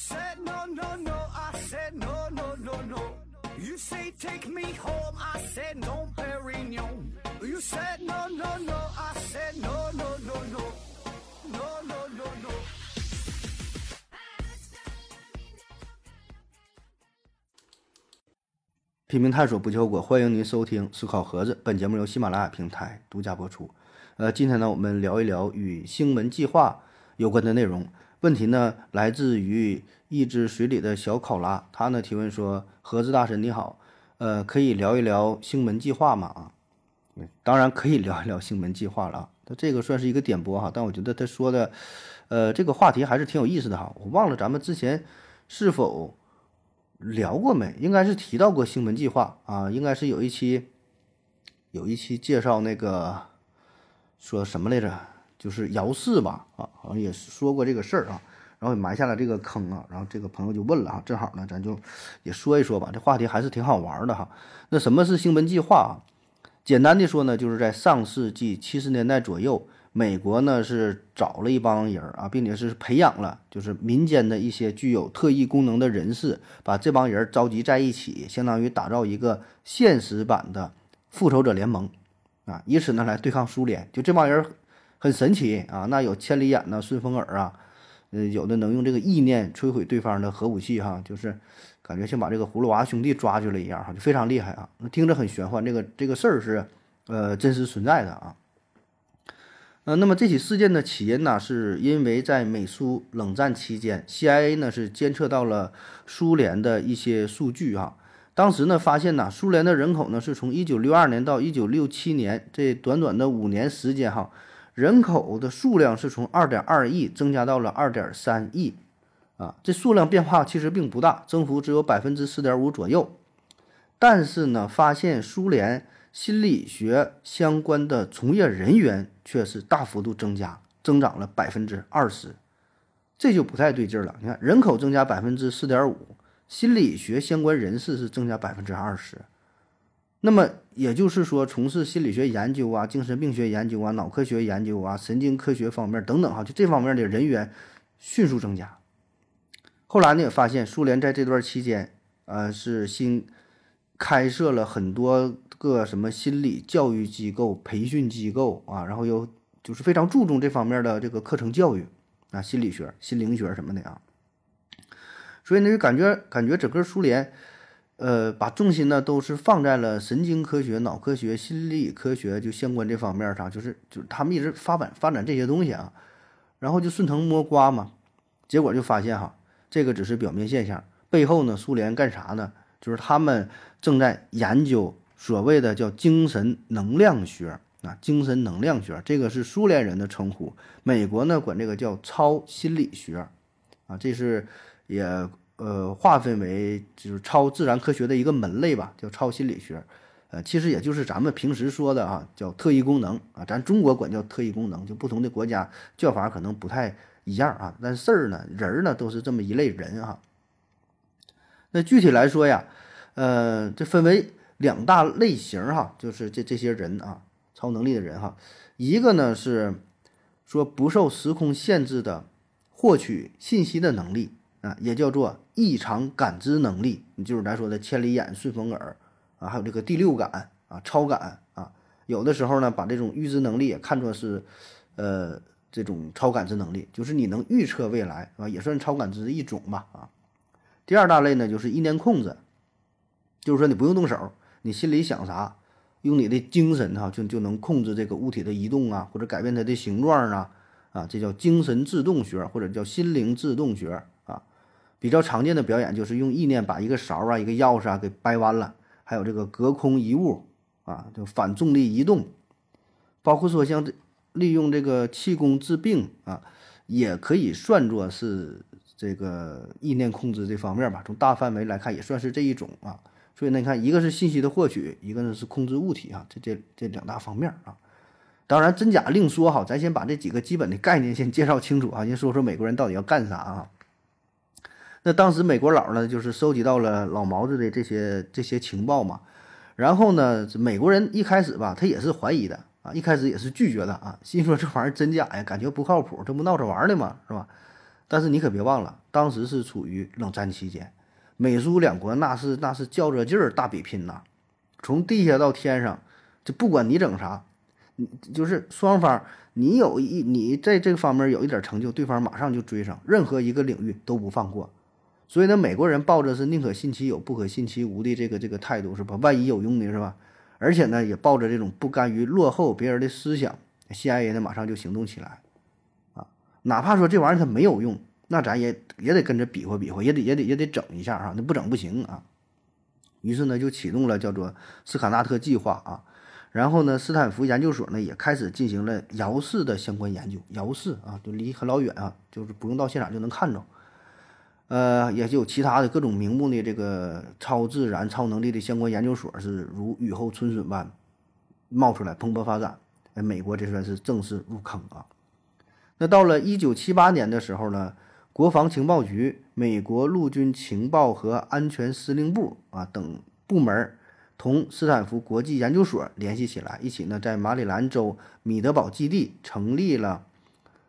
said no, no, no. I said no, no, no, no. You say take me home. I said no, Perignon. You said no, no, no. I said no, no, no, no. No, no, no, no. 拼命探索不求果，欢迎您收听思考盒子。本节目由喜马拉雅平台独家播出。呃，今天呢，我们聊一聊与星门计划有关的内容。问题呢，来自于一只水里的小考拉，他呢提问说：“盒子大神你好，呃，可以聊一聊星门计划吗？”啊，当然可以聊一聊星门计划了啊。他这个算是一个点播哈，但我觉得他说的，呃，这个话题还是挺有意思的哈。我忘了咱们之前是否聊过没？应该是提到过星门计划啊，应该是有一期，有一期介绍那个说什么来着？就是姚氏吧，啊，好像也说过这个事儿啊，然后也埋下了这个坑啊，然后这个朋友就问了啊，正好呢，咱就也说一说吧，这话题还是挺好玩的哈。那什么是星门计划啊？简单的说呢，就是在上世纪七十年代左右，美国呢是找了一帮人啊，并且是培养了就是民间的一些具有特异功能的人士，把这帮人召集在一起，相当于打造一个现实版的复仇者联盟啊，以此呢来对抗苏联。就这帮人。很神奇啊！那有千里眼呐，顺风耳啊，呃，有的能用这个意念摧毁对方的核武器哈，就是感觉像把这个葫芦娃兄弟抓去了一样哈，就非常厉害啊！那听着很玄幻，这个这个事儿是呃真实存在的啊。呃，那么这起事件的起因呢，是因为在美苏冷战期间，CIA 呢是监测到了苏联的一些数据哈。当时呢发现呢，苏联的人口呢是从一九六二年到一九六七年这短短的五年时间哈。人口的数量是从二点二亿增加到了二点三亿，啊，这数量变化其实并不大，增幅只有百分之四点五左右。但是呢，发现苏联心理学相关的从业人员却是大幅度增加，增长了百分之二十，这就不太对劲了。你看，人口增加百分之四点五，心理学相关人士是增加百分之二十。那么也就是说，从事心理学研究啊、精神病学研究啊、脑科学研究啊、神经科学方面等等哈，就这方面的人员迅速增加。后来呢，也发现苏联在这段期间，呃，是新开设了很多个什么心理教育机构、培训机构啊，然后又就是非常注重这方面的这个课程教育啊，心理学、心灵学什么的啊。所以呢，就感觉感觉整个苏联。呃，把重心呢都是放在了神经科学、脑科学、心理科学就相关这方面上，就是就是他们一直发展发展这些东西啊，然后就顺藤摸瓜嘛，结果就发现哈，这个只是表面现象，背后呢，苏联干啥呢？就是他们正在研究所谓的叫精神能量学啊，精神能量学这个是苏联人的称呼，美国呢管这个叫超心理学啊，这是也。呃，划分为就是超自然科学的一个门类吧，叫超心理学。呃，其实也就是咱们平时说的啊，叫特异功能啊，咱中国管叫特异功能，就不同的国家叫法可能不太一样啊。但事儿呢，人儿呢都是这么一类人哈。那具体来说呀，呃，这分为两大类型哈，就是这这些人啊，超能力的人哈，一个呢是说不受时空限制的获取信息的能力。啊，也叫做异常感知能力，就是咱说的千里眼、顺风耳啊，还有这个第六感啊、超感啊。有的时候呢，把这种预知能力也看作是，呃，这种超感知能力，就是你能预测未来啊，也算超感知的一种吧啊。第二大类呢，就是意念控制，就是说你不用动手，你心里想啥，用你的精神哈，就就能控制这个物体的移动啊，或者改变它的形状啊啊，这叫精神自动学，或者叫心灵自动学。比较常见的表演就是用意念把一个勺啊、一个钥匙啊给掰弯了，还有这个隔空移物啊，就反重力移动，包括说像这利用这个气功治病啊，也可以算作是这个意念控制这方面吧。从大范围来看，也算是这一种啊。所以呢，你看，一个是信息的获取，一个呢是控制物体啊，这这这两大方面啊。当然真假另说哈，咱先把这几个基本的概念先介绍清楚啊，先说说美国人到底要干啥啊。那当时美国佬呢，就是收集到了老毛子的这些这些情报嘛，然后呢，美国人一开始吧，他也是怀疑的啊，一开始也是拒绝的啊，心说这玩意儿真假呀，感觉不靠谱，这不闹着玩的嘛，是吧？但是你可别忘了，当时是处于冷战期间，美苏两国那是那是较着劲儿大比拼呐，从地下到天上，就不管你整啥，你就是双方，你有一你在这方面有一点成就，对方马上就追上，任何一个领域都不放过。所以呢，美国人抱着是宁可信其有，不可信其无的这个这个态度，是吧？万一有用的是吧？而且呢，也抱着这种不甘于落后别人的思想，CIA 呢马上就行动起来。啊哪怕说这玩意儿它没有用，那咱也也得跟着比划比划，也得也得也得整一下啊，那不整不行啊。于是呢，就启动了叫做斯卡纳特计划啊。然后呢，斯坦福研究所呢也开始进行了遥视的相关研究，遥视啊，就离很老远啊，就是不用到现场就能看着。呃，也就有其他的各种名目的这个超自然、超能力的相关研究所是如雨后春笋般冒出来，蓬勃发展。哎，美国这算是正式入坑啊。那到了一九七八年的时候呢，国防情报局、美国陆军情报和安全司令部啊等部门同斯坦福国际研究所联系起来，一起呢在马里兰州米德堡基地成立了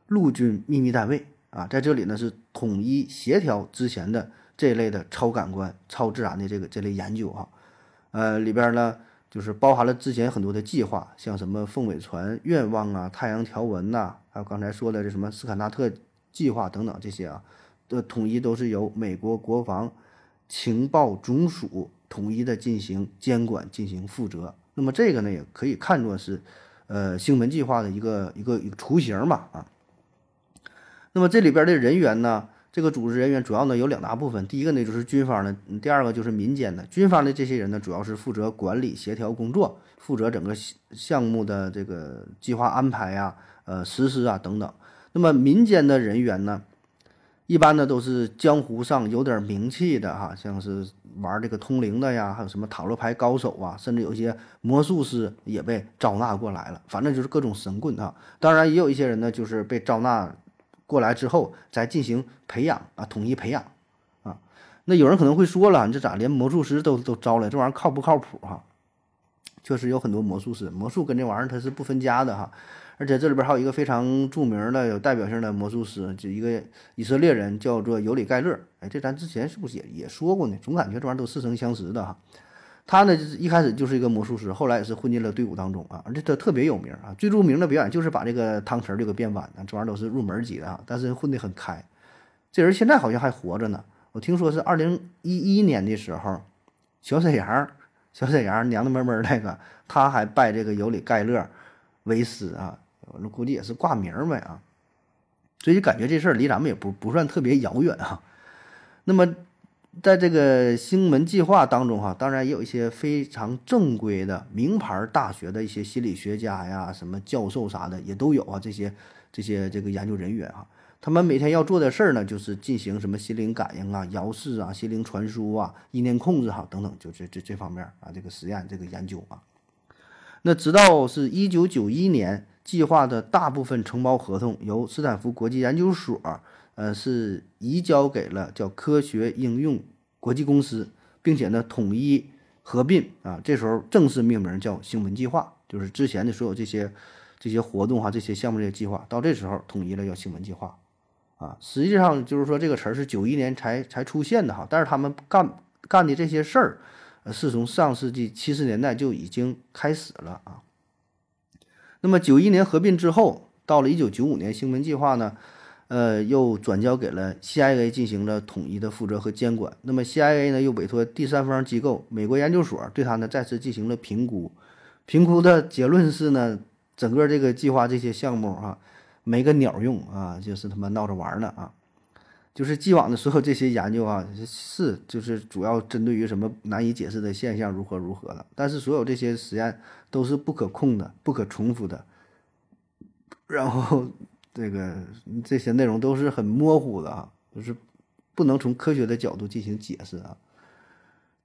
陆军秘密单位啊，在这里呢是统一协调之前的这一类的超感官、超自然的这个这类研究哈，呃里边呢。就是包含了之前很多的计划，像什么凤尾船愿望啊、太阳条纹呐，还有刚才说的这什么斯坎纳特计划等等这些啊，的统一都是由美国国防情报总署统一的进行监管、进行负责。那么这个呢，也可以看作是，呃，星门计划的一个一个一个雏形吧啊。那么这里边的人员呢？这个组织人员主要呢有两大部分，第一个呢就是军方的，第二个就是民间的。军方的这些人呢，主要是负责管理协调工作，负责整个项目的这个计划安排呀、呃实施啊等等。那么民间的人员呢，一般呢都是江湖上有点名气的哈，像是玩这个通灵的呀，还有什么塔罗牌高手啊，甚至有一些魔术师也被招纳过来了。反正就是各种神棍啊。当然也有一些人呢，就是被招纳。过来之后再进行培养啊，统一培养啊。那有人可能会说了，你这咋连魔术师都都招来？这玩意儿靠不靠谱哈？确实有很多魔术师，魔术跟这玩意儿它是不分家的哈。而且这里边还有一个非常著名的、有代表性的魔术师，就一个以色列人，叫做尤里盖勒。哎，这咱之前是不是也也说过呢？总感觉这玩意儿都似曾相识的哈。他呢，就是一开始就是一个魔术师，后来也是混进了队伍当中啊，而且他特别有名啊，最著名的表演就是把这个汤匙就给变弯了，这玩意儿都是入门级的啊，但是混得很开。这人现在好像还活着呢，我听说是二零一一年的时候，小沈阳，小沈阳娘娘们们那个，他还拜这个尤里盖勒为师啊，那估计也是挂名呗啊，所以感觉这事儿离咱们也不不算特别遥远啊。那么。在这个星门计划当中，哈，当然也有一些非常正规的名牌大学的一些心理学家呀，什么教授啥的也都有啊。这些这些这个研究人员哈，他们每天要做的事儿呢，就是进行什么心灵感应啊、遥视啊、心灵传输啊、意念控制哈等等，就这这这方面啊，这个实验这个研究啊。那直到是一九九一年，计划的大部分承包合同由斯坦福国际研究所。呃，是移交给了叫科学应用国际公司，并且呢统一合并啊，这时候正式命名叫星门计划，就是之前的所有这些这些活动哈，这些项目这些计划，到这时候统一了叫星门计划啊。实际上就是说这个词儿是九一年才才出现的哈，但是他们干干的这些事儿，是从上世纪七十年代就已经开始了啊。那么九一年合并之后，到了一九九五年，星门计划呢？呃，又转交给了 CIA 进行了统一的负责和监管。那么 CIA 呢，又委托第三方机构美国研究所对它呢再次进行了评估。评估的结论是呢，整个这个计划这些项目啊，没个鸟用啊，就是他妈闹着玩呢啊。就是既往的所有这些研究啊，是就是主要针对于什么难以解释的现象如何如何的，但是所有这些实验都是不可控的、不可重复的，然后。这个这些内容都是很模糊的啊，就是不能从科学的角度进行解释啊。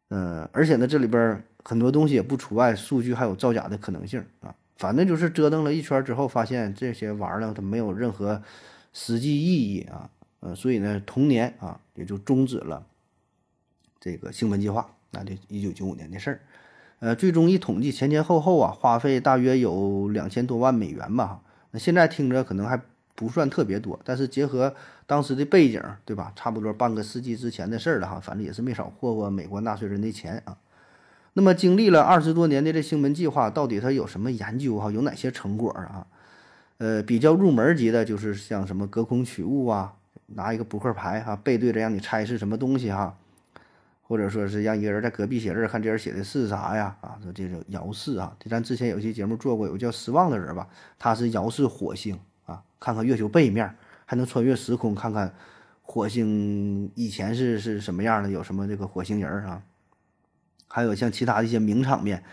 呃，而且呢，这里边很多东西也不除外，数据还有造假的可能性啊。反正就是折腾了一圈之后，发现这些玩意儿它没有任何实际意义啊。呃，所以呢，同年啊也就终止了这个星门计划，那就一九九五年的事儿。呃，最终一统计前前后后啊，花费大约有两千多万美元吧。那现在听着可能还。不算特别多，但是结合当时的背景，对吧？差不多半个世纪之前的事儿了哈，反正也是没少霍霍美国纳税人的钱啊。那么经历了二十多年的这星门计划，到底它有什么研究哈？有哪些成果啊？呃，比较入门级的就是像什么隔空取物啊，拿一个扑克牌哈，背对着让你猜是什么东西哈。或者说是让一个人在隔壁写字，看这人写的是啥呀？啊，说这种遥视啊，咱之前有期节目做过，有个叫失望的人吧，他是遥视火星啊，看看月球背面，还能穿越时空看看火星以前是是什么样的，有什么这个火星人啊？还有像其他的一些名场面，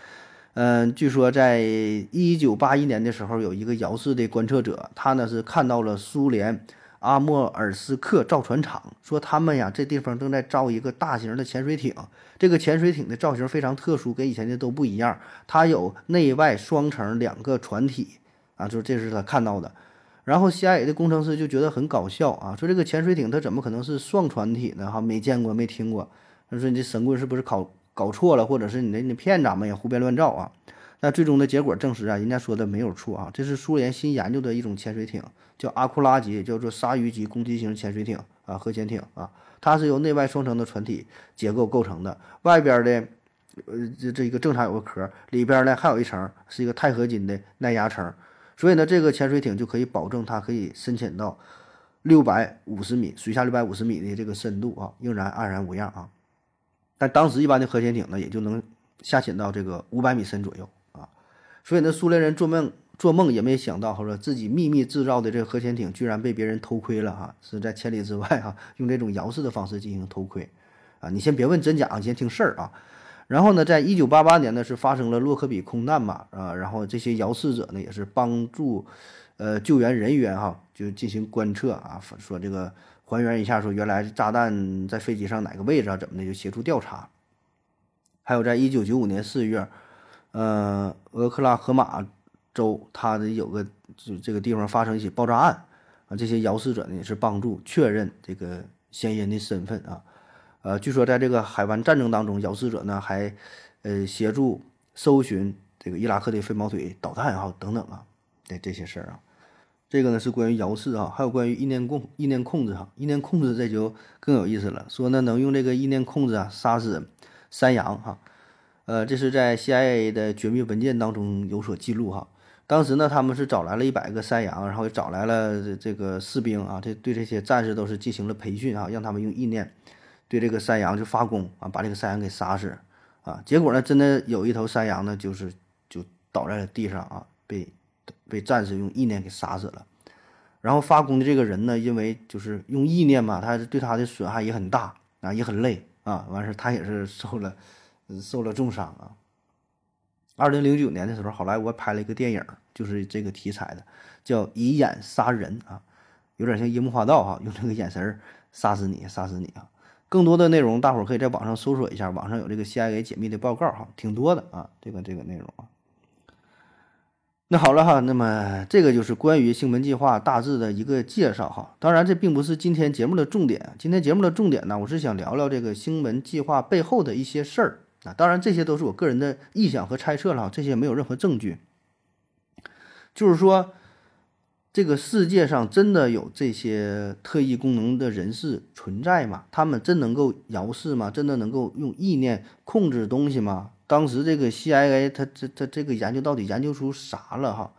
嗯，据说在一九八一年的时候，有一个遥视的观测者，他呢是看到了苏联。阿莫尔斯克造船厂说，他们呀，这地方正在造一个大型的潜水艇。这个潜水艇的造型非常特殊，跟以前的都不一样。它有内外双层两个船体啊，就是这是他看到的。然后 CIA 的工程师就觉得很搞笑啊，说这个潜水艇它怎么可能是双船体呢？哈，没见过，没听过。他说你这神棍是不是搞搞错了，或者是你那你骗咱们呀，胡编乱造啊？那最终的结果证实啊，人家说的没有错啊，这是苏联新研究的一种潜水艇，叫阿库拉级，叫做鲨鱼级攻击型潜水艇啊，核潜艇啊，它是由内外双层的船体结构构成的，外边的呃这这一个正常有个壳，里边呢还有一层是一个钛合金的耐压层，所以呢这个潜水艇就可以保证它可以深潜到六百五十米，水下六百五十米的这个深度啊，仍然安然无恙啊。但当时一般的核潜艇呢，也就能下潜到这个五百米深左右啊。所以呢，苏联人做梦做梦也没想到，说自己秘密制造的这个核潜艇居然被别人偷窥了哈，是在千里之外哈，用这种遥视的方式进行偷窥，啊，你先别问真假，你先听事儿啊。然后呢，在一九八八年呢，是发生了洛克比空难嘛，啊，然后这些遥视者呢也是帮助，呃，救援人员哈，就进行观测啊，说这个还原一下，说原来炸弹在飞机上哪个位置啊，怎么的，就协助调查。还有在一九九五年四月。呃，俄克拉荷马州，它的有个就这个地方发生一起爆炸案啊，这些遥视者呢也是帮助确认这个嫌疑人的身份啊。呃，据说在这个海湾战争当中，遥视者呢还呃协助搜寻这个伊拉克的飞毛腿导弹啊等等啊，这这些事儿啊。这个呢是关于遥视啊，还有关于意念控意念控制哈，意念控制这就更有意思了，说呢能用这个意念控制啊杀死山羊哈。呃，这是在 CIA 的绝密文件当中有所记录哈。当时呢，他们是找来了一百个山羊，然后找来了这个士兵啊，这对这些战士都是进行了培训啊，让他们用意念对这个山羊就发功啊，把这个山羊给杀死啊。结果呢，真的有一头山羊呢，就是就倒在了地上啊，被被战士用意念给杀死了。然后发功的这个人呢，因为就是用意念嘛，他对他的损害也很大啊，也很累啊，完事他也是受了。受了重伤啊！二零零九年的时候，好莱坞拍了一个电影，就是这个题材的，叫《以眼杀人》啊，有点像樱木花道哈，用这个眼神杀死你，杀死你啊！更多的内容，大伙儿可以在网上搜索一下，网上有这个 CIA 解密的报告哈，挺多的啊，这个这个内容啊。那好了哈，那么这个就是关于星门计划大致的一个介绍哈。当然，这并不是今天节目的重点，今天节目的重点呢，我是想聊聊这个星门计划背后的一些事儿。啊，当然这些都是我个人的臆想和猜测了，这些没有任何证据。就是说，这个世界上真的有这些特异功能的人士存在吗？他们真能够遥视吗？真的能够用意念控制东西吗？当时这个 CIA 他这他这个研究到底研究出啥了哈？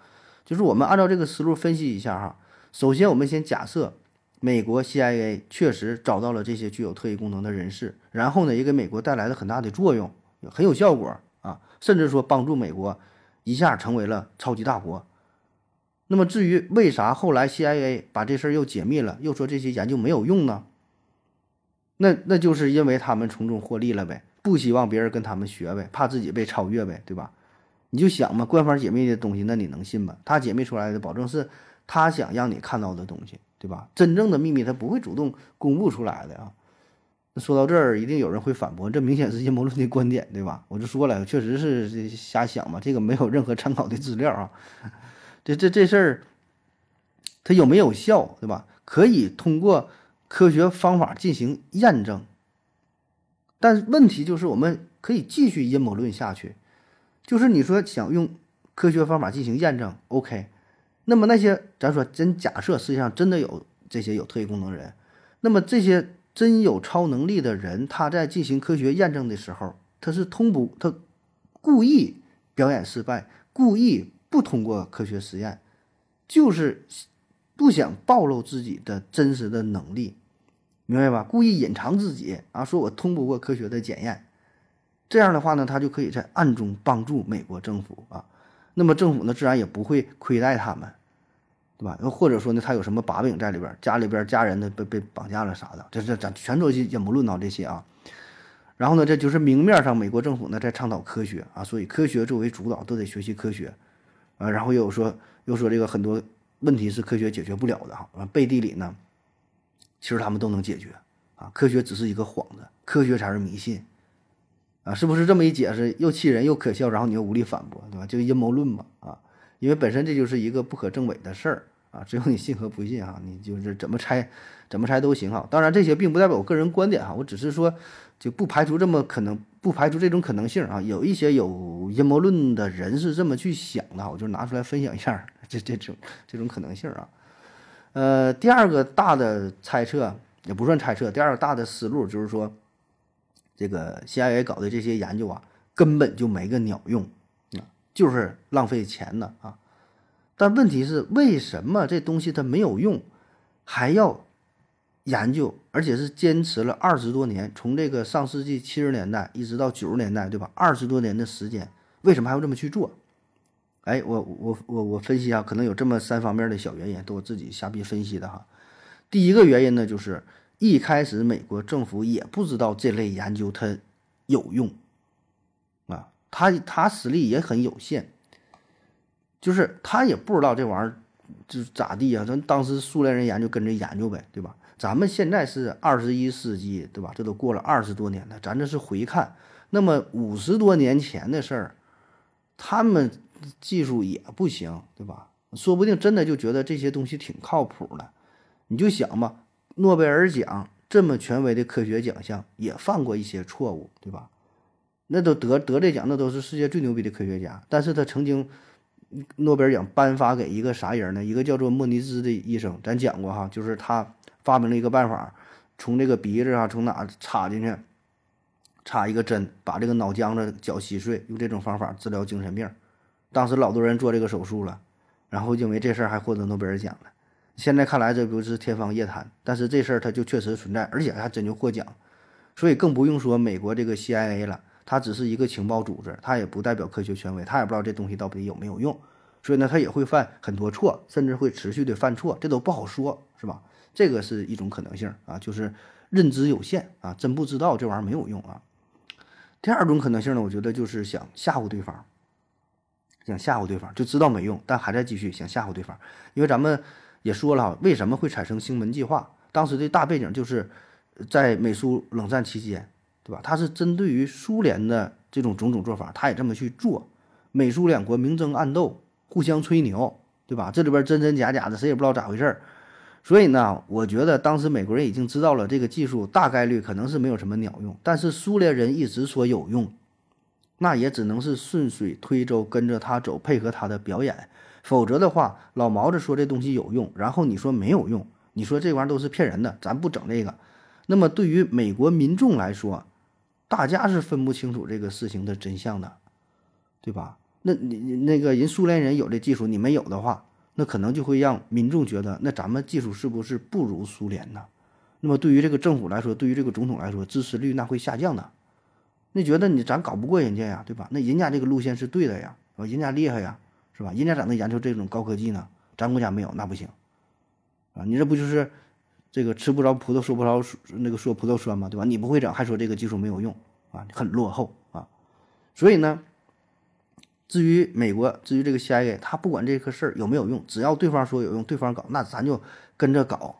就是我们按照这个思路分析一下哈。首先，我们先假设。美国 CIA 确实找到了这些具有特异功能的人士，然后呢，也给美国带来了很大的作用，很有效果啊，甚至说帮助美国一下成为了超级大国。那么，至于为啥后来 CIA 把这事儿又解密了，又说这些研究没有用呢？那那就是因为他们从中获利了呗，不希望别人跟他们学呗，怕自己被超越呗，对吧？你就想嘛，官方解密的东西，那你能信吗？他解密出来的，保证是他想让你看到的东西。对吧？真正的秘密他不会主动公布出来的啊。说到这儿，一定有人会反驳，这明显是阴谋论的观点，对吧？我就说了，确实是瞎想嘛，这个没有任何参考的资料啊。这这这事儿，它有没有效，对吧？可以通过科学方法进行验证，但问题就是我们可以继续阴谋论下去，就是你说想用科学方法进行验证，OK。那么那些咱说真假设，世界上真的有这些有特异功能人，那么这些真有超能力的人，他在进行科学验证的时候，他是通不他故意表演失败，故意不通过科学实验，就是不想暴露自己的真实的能力，明白吧？故意隐藏自己啊，说我通不过科学的检验，这样的话呢，他就可以在暗中帮助美国政府啊。那么政府呢，自然也不会亏待他们，对吧？又或者说呢，他有什么把柄在里边，家里边家人呢被被绑架了啥的，这这咱全都也不论到这些啊。然后呢，这就是明面上美国政府呢在倡导科学啊，所以科学作为主导都得学习科学，啊，然后又说又说这个很多问题是科学解决不了的哈，啊，背地里呢，其实他们都能解决啊，科学只是一个幌子，科学才是迷信。啊，是不是这么一解释又气人又可笑，然后你又无力反驳，对吧？就阴谋论嘛，啊，因为本身这就是一个不可证伪的事儿啊，只有你信和不信啊，你就是怎么猜怎么猜都行哈。当然这些并不代表我个人观点哈，我只是说就不排除这么可能，不排除这种可能性啊。有一些有阴谋论的人是这么去想的，我就拿出来分享一下这这种这种可能性啊。呃，第二个大的猜测也不算猜测，第二个大的思路就是说。这个 CIA 搞的这些研究啊，根本就没个鸟用，啊，就是浪费钱的啊！但问题是，为什么这东西它没有用，还要研究，而且是坚持了二十多年，从这个上世纪七十年代一直到九十年代，对吧？二十多年的时间，为什么还要这么去做？哎，我我我我分析啊，可能有这么三方面的小原因，都我自己瞎逼分析的哈。第一个原因呢，就是。一开始，美国政府也不知道这类研究它有用，啊，他他实力也很有限，就是他也不知道这玩意儿就是咋地啊？咱当时苏联人研究跟着研究呗，对吧？咱们现在是二十一世纪，对吧？这都过了二十多年了，咱这是回看，那么五十多年前的事儿，他们技术也不行，对吧？说不定真的就觉得这些东西挺靠谱的，你就想吧。诺贝尔奖这么权威的科学奖项也犯过一些错误，对吧？那都得得这奖，那都是世界最牛逼的科学家。但是他曾经诺贝尔奖颁发给一个啥人呢？一个叫做莫尼兹的医生，咱讲过哈，就是他发明了一个办法，从这个鼻子啊，从哪插进去，插一个针，把这个脑浆子搅稀碎，用这种方法治疗精神病。当时老多人做这个手术了，然后因为这事儿还获得诺贝尔奖了。现在看来，这不是天方夜谭，但是这事儿它就确实存在，而且还真就获奖，所以更不用说美国这个 CIA 了，它只是一个情报组织，它也不代表科学权威，它也不知道这东西到底有没有用，所以呢，它也会犯很多错，甚至会持续的犯错，这都不好说，是吧？这个是一种可能性啊，就是认知有限啊，真不知道这玩意儿没有用啊。第二种可能性呢，我觉得就是想吓唬对方，想吓唬对方，就知道没用，但还在继续想吓唬对方，因为咱们。也说了为什么会产生星门计划？当时的大背景就是在美苏冷战期间，对吧？它是针对于苏联的这种种种做法，他也这么去做。美苏两国明争暗斗，互相吹牛，对吧？这里边真真假假的，谁也不知道咋回事儿。所以呢，我觉得当时美国人已经知道了这个技术大概率可能是没有什么鸟用，但是苏联人一直说有用，那也只能是顺水推舟，跟着他走，配合他的表演。否则的话，老毛子说这东西有用，然后你说没有用，你说这玩意儿都是骗人的，咱不整这个。那么对于美国民众来说，大家是分不清楚这个事情的真相的，对吧？那你你那个人苏联人有这技术，你没有的话，那可能就会让民众觉得，那咱们技术是不是不如苏联呢？那么对于这个政府来说，对于这个总统来说，支持率那会下降的。那觉得你咱搞不过人家呀，对吧？那人家这个路线是对的呀，人家厉害呀。是吧？人家咋能研究这种高科技呢？咱国家没有，那不行，啊！你这不就是这个吃不着葡萄说不着那个说葡萄酸嘛？对吧？你不会整，还说这个技术没有用啊？很落后啊！所以呢，至于美国，至于这个 CIA，他不管这个事儿有没有用，只要对方说有用，对方搞，那咱就跟着搞，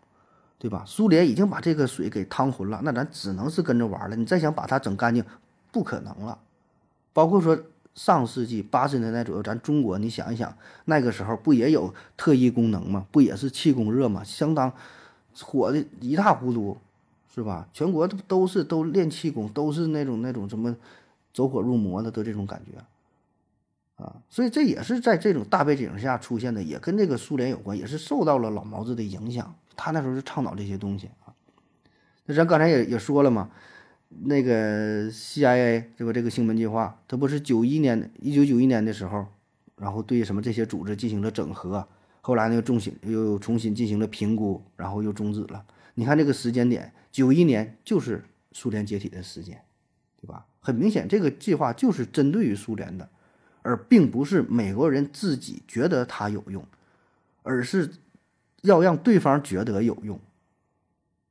对吧？苏联已经把这个水给趟浑了，那咱只能是跟着玩了。你再想把它整干净，不可能了。包括说。上世纪八十年代左右，咱中国，你想一想，那个时候不也有特异功能吗？不也是气功热吗？相当火的一塌糊涂，是吧？全国都都是都练气功，都是那种那种什么走火入魔的，都这种感觉。啊，所以这也是在这种大背景下出现的，也跟这个苏联有关，也是受到了老毛子的影响。他那时候是倡导这些东西啊。那咱刚才也也说了嘛，那个 CIA 这个这个星门计划，它不是九一年一九九一年的时候，然后对什么这些组织进行了整合，后来呢又重新又重新进行了评估，然后又终止了。你看这个时间点，九一年就是苏联解体的时间，对吧？很明显，这个计划就是针对于苏联的。而并不是美国人自己觉得它有用，而是要让对方觉得有用，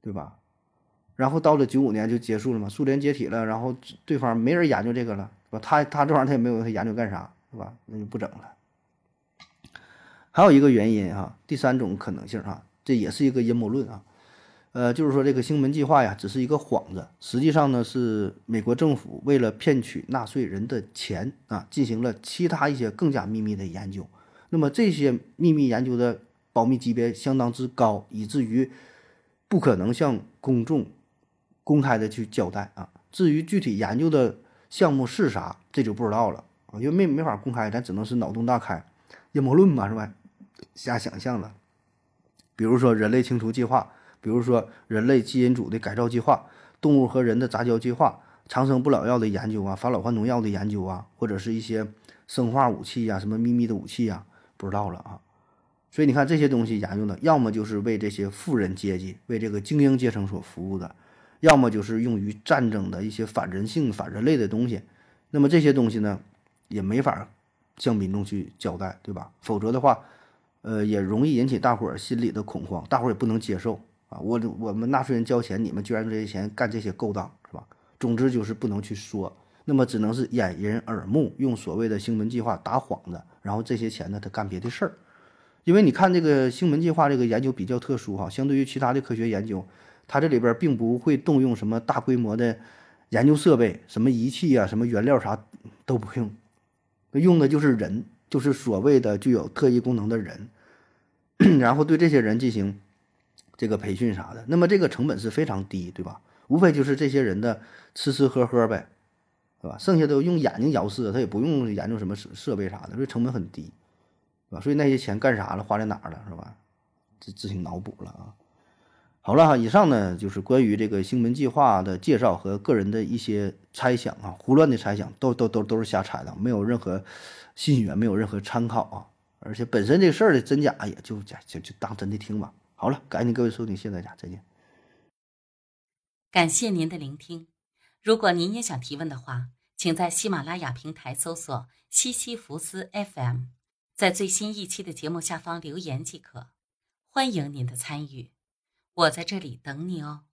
对吧？然后到了九五年就结束了嘛，苏联解体了，然后对方没人研究这个了，他他这玩意儿他也没有他研究干啥，是吧？那就不整了。还有一个原因哈，第三种可能性哈，这也是一个阴谋论啊。呃，就是说这个星门计划呀，只是一个幌子，实际上呢是美国政府为了骗取纳税人的钱啊，进行了其他一些更加秘密的研究。那么这些秘密研究的保密级别相当之高，以至于不可能向公众公开的去交代啊。至于具体研究的项目是啥，这就不知道了啊，因为没没法公开，咱只能是脑洞大开，阴谋论嘛，是吧？瞎想象了。比如说人类清除计划。比如说人类基因组的改造计划、动物和人的杂交计划、长生不老药的研究啊、返老还童药的研究啊，或者是一些生化武器呀、什么秘密的武器呀，不知道了啊。所以你看这些东西研究的，要么就是为这些富人阶级、为这个精英阶层所服务的，要么就是用于战争的一些反人性、反人类的东西。那么这些东西呢，也没法向民众去交代，对吧？否则的话，呃，也容易引起大伙儿心里的恐慌，大伙儿也不能接受。啊，我我们纳税人交钱，你们居然这些钱干这些勾当，是吧？总之就是不能去说，那么只能是掩人耳目，用所谓的星门计划打幌子，然后这些钱呢，他干别的事儿。因为你看这个星门计划这个研究比较特殊哈，相对于其他的科学研究，它这里边并不会动用什么大规模的研究设备，什么仪器啊，什么原料啥都不用，用的就是人，就是所谓的具有特异功能的人，然后对这些人进行。这个培训啥的，那么这个成本是非常低，对吧？无非就是这些人的吃吃喝喝呗，对吧？剩下都用眼睛遥视，他也不用研究什么设设备啥的，所以成本很低，是吧？所以那些钱干啥了，花在哪儿了，是吧？自自行脑补了啊。好了，以上呢就是关于这个星门计划的介绍和个人的一些猜想啊，胡乱的猜想，都都都都是瞎猜的，没有任何信源，没有任何参考啊。而且本身这事儿的真假也就假就就当真的听吧。好了，感谢各位收听，谢谢大家，再见。感谢您的聆听。如果您也想提问的话，请在喜马拉雅平台搜索“西西弗斯 FM”，在最新一期的节目下方留言即可。欢迎您的参与，我在这里等你哦。